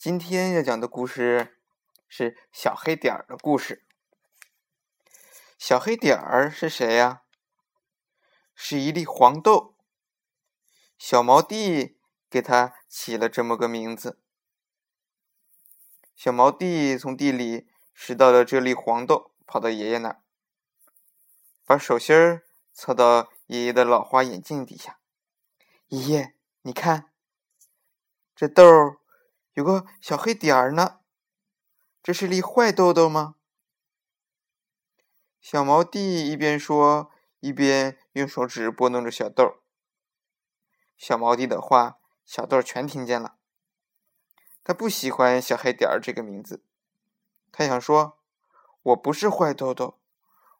今天要讲的故事是小黑点儿的故事。小黑点儿是谁呀？是一粒黄豆。小毛弟给他起了这么个名字。小毛弟从地里拾到了这粒黄豆，跑到爷爷那儿，把手心儿凑到爷爷的老花眼镜底下。爷爷，你看，这豆儿有个小黑点儿呢，这是粒坏豆豆吗？小毛弟一边说，一边用手指拨弄着小豆。小毛弟的话，小豆全听见了。他不喜欢“小黑点儿”这个名字，他想说：“我不是坏豆豆，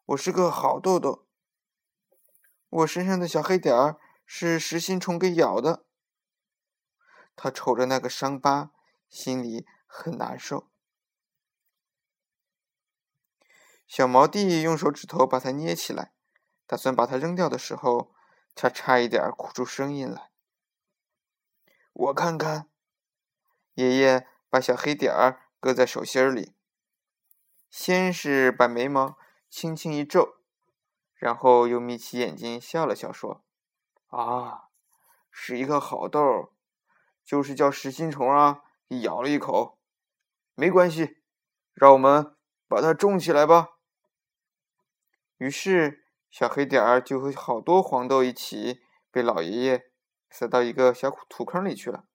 我是个好豆豆。我身上的小黑点儿是食心虫给咬的。”他瞅着那个伤疤，心里很难受。小毛弟用手指头把它捏起来，打算把它扔掉的时候，他差一点哭出声音来。我看看，爷爷把小黑点儿搁在手心里，先是把眉毛轻轻一皱，然后又眯起眼睛笑了笑，说：“啊，是一个好豆，就是叫食心虫啊，咬了一口，没关系，让我们把它种起来吧。”于是，小黑点儿就和好多黄豆一起被老爷爷塞到一个小土坑里去了。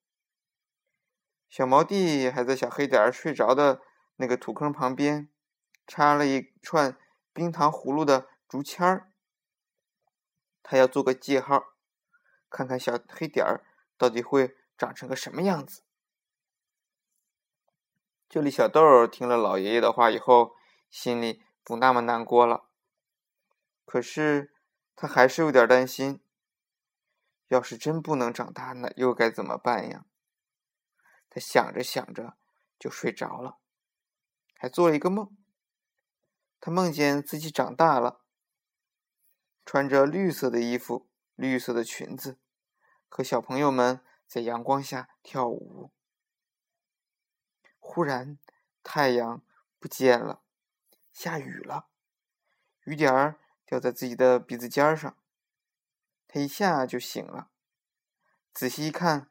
小毛弟还在小黑点儿睡着的那个土坑旁边插了一串冰糖葫芦的竹签儿，他要做个记号，看看小黑点儿到底会长成个什么样子。这里小豆听了老爷爷的话以后，心里不那么难过了。可是，他还是有点担心。要是真不能长大，那又该怎么办呀？他想着想着就睡着了，还做了一个梦。他梦见自己长大了，穿着绿色的衣服、绿色的裙子，和小朋友们在阳光下跳舞。忽然，太阳不见了，下雨了，雨点儿。掉在自己的鼻子尖上，他一下就醒了。仔细一看，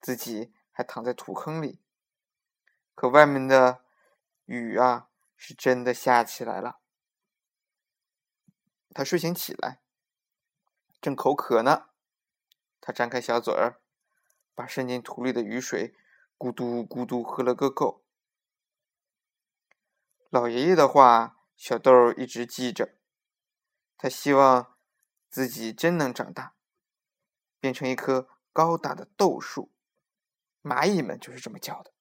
自己还躺在土坑里。可外面的雨啊，是真的下起来了。他睡醒起来，正口渴呢。他张开小嘴儿，把渗进土里的雨水咕嘟咕嘟喝了个够。老爷爷的话，小豆一直记着。他希望自己真能长大，变成一棵高大的豆树，蚂蚁们就是这么叫的。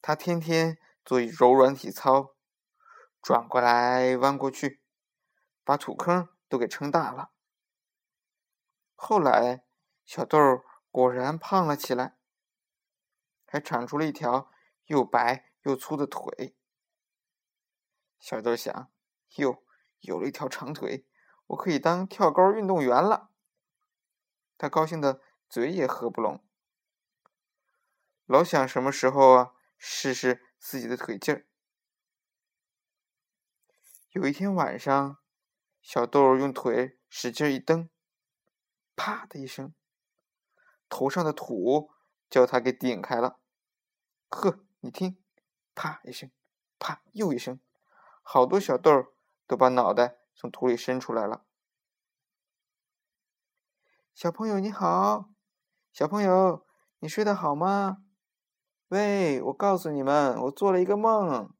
他天天做柔软体操，转过来弯过去，把土坑都给撑大了。后来，小豆果然胖了起来，还长出了一条又白又粗的腿。小豆想：哟。有了一条长腿，我可以当跳高运动员了。他高兴的嘴也合不拢，老想什么时候啊试试自己的腿劲儿。有一天晚上，小豆用腿使劲一蹬，啪的一声，头上的土叫他给顶开了。呵，你听，啪一声，啪又一声，好多小豆。都把脑袋从土里伸出来了。小朋友你好，小朋友，你睡得好吗？喂，我告诉你们，我做了一个梦。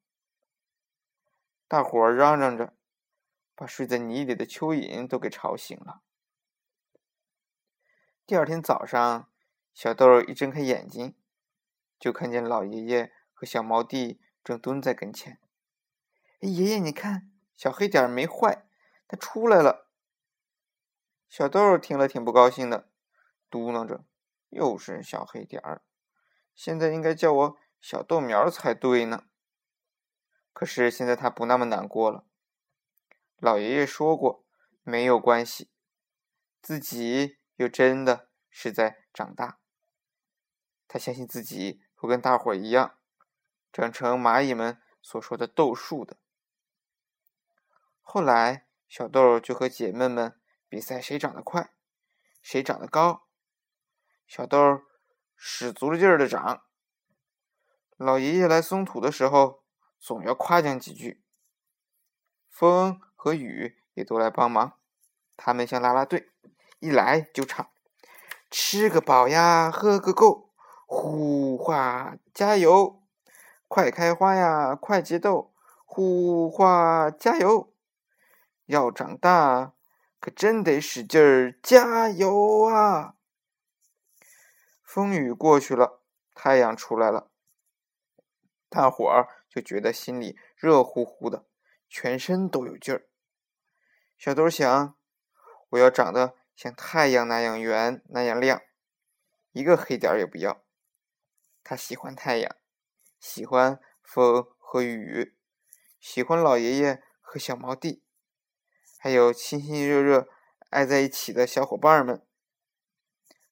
大伙儿嚷嚷着，把睡在泥里的蚯蚓都给吵醒了。第二天早上，小豆一睁开眼睛，就看见老爷爷和小毛弟正蹲在跟前。哎，爷爷，你看。小黑点没坏，它出来了。小豆听了挺不高兴的，嘟囔着：“又是小黑点儿，现在应该叫我小豆苗才对呢。”可是现在他不那么难过了。老爷爷说过，没有关系，自己又真的是在长大。他相信自己会跟大伙一样，长成蚂蚁们所说的豆树的。后来，小豆就和姐妹们比赛谁长得快，谁长得高。小豆使足了劲儿的长。老爷爷来松土的时候，总要夸奖几句。风和雨也都来帮忙，他们像啦啦队，一来就唱：“吃个饱呀，喝个够，呼花加油，快开花呀，快结豆，呼花加油。要长大，可真得使劲儿加油啊！”风雨过去了，太阳出来了，大伙儿就觉得心里热乎乎的。全身都有劲儿。小豆想：“我要长得像太阳那样圆，那样亮，一个黑点儿也不要。”他喜欢太阳，喜欢风和雨，喜欢老爷爷和小毛弟，还有亲亲热热爱在一起的小伙伴们。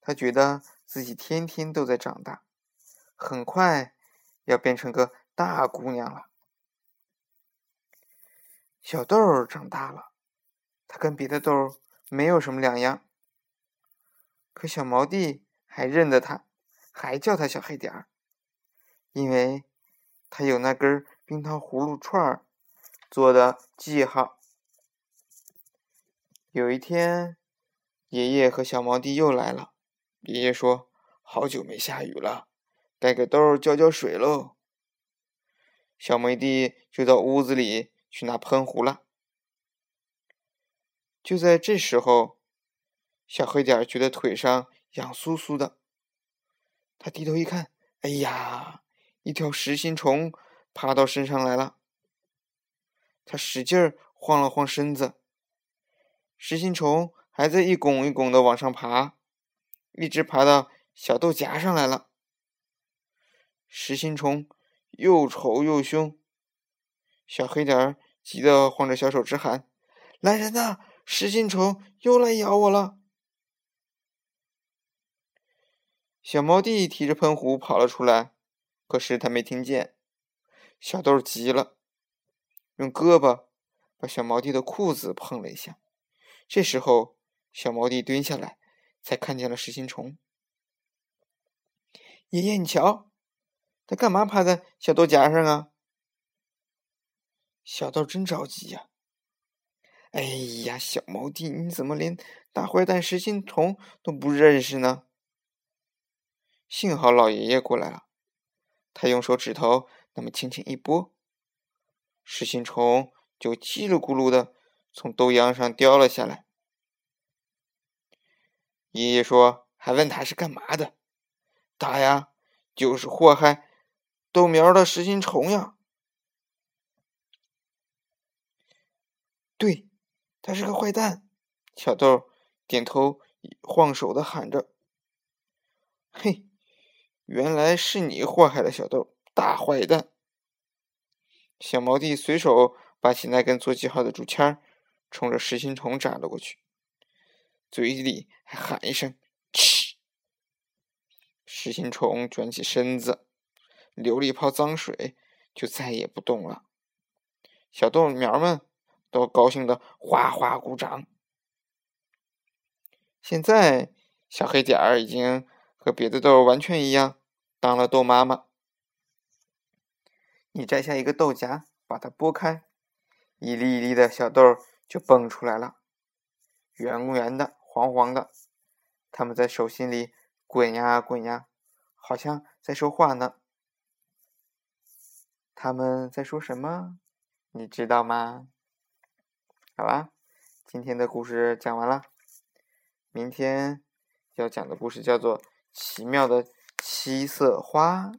他觉得自己天天都在长大，很快要变成个大姑娘了。小豆儿长大了，他跟别的豆儿没有什么两样。可小毛弟还认得他，还叫他小黑点儿，因为他有那根冰糖葫芦串儿做的记号。有一天，爷爷和小毛弟又来了。爷爷说：“好久没下雨了，该给豆儿浇浇水喽。”小毛弟就到屋子里。去拿喷壶了。就在这时候，小黑点觉得腿上痒酥酥的。他低头一看，哎呀，一条实心虫爬到身上来了。他使劲儿晃了晃身子，实心虫还在一拱一拱的往上爬，一直爬到小豆荚上来了。实心虫又丑又凶。小黑点儿急得晃着小手直喊：“来人呐！实心虫又来咬我了！”小毛弟提着喷壶跑了出来，可是他没听见。小豆急了，用胳膊把小毛弟的裤子碰了一下。这时候，小毛弟蹲下来，才看见了实心虫。爷爷，你瞧，他干嘛趴在小豆荚上啊？小豆真着急呀！哎呀，小毛弟，你怎么连大坏蛋实心虫都不认识呢？幸好老爷爷过来了，他用手指头那么轻轻一拨，实心虫就叽里咕噜的从豆秧上掉了下来。爷爷说：“还问他是干嘛的？他呀，就是祸害豆苗的实心虫呀。”对，他是个坏蛋。小豆点头晃手的喊着：“ 嘿，原来是你祸害了小豆，大坏蛋！”小毛弟随手拔起那根做记号的竹签，冲着实心虫扎了过去，嘴里还喊一声“嗤”。实心虫卷起身子，流了一泡脏水，就再也不动了。小豆苗们。都高兴的哗哗鼓掌。现在小黑点儿已经和别的豆完全一样，当了豆妈妈。你摘下一个豆荚，把它剥开，一粒一粒的小豆就蹦出来了，圆圆的、黄黄的。它们在手心里滚呀滚呀，好像在说话呢。他们在说什么？你知道吗？好啦，今天的故事讲完了。明天要讲的故事叫做《奇妙的七色花》。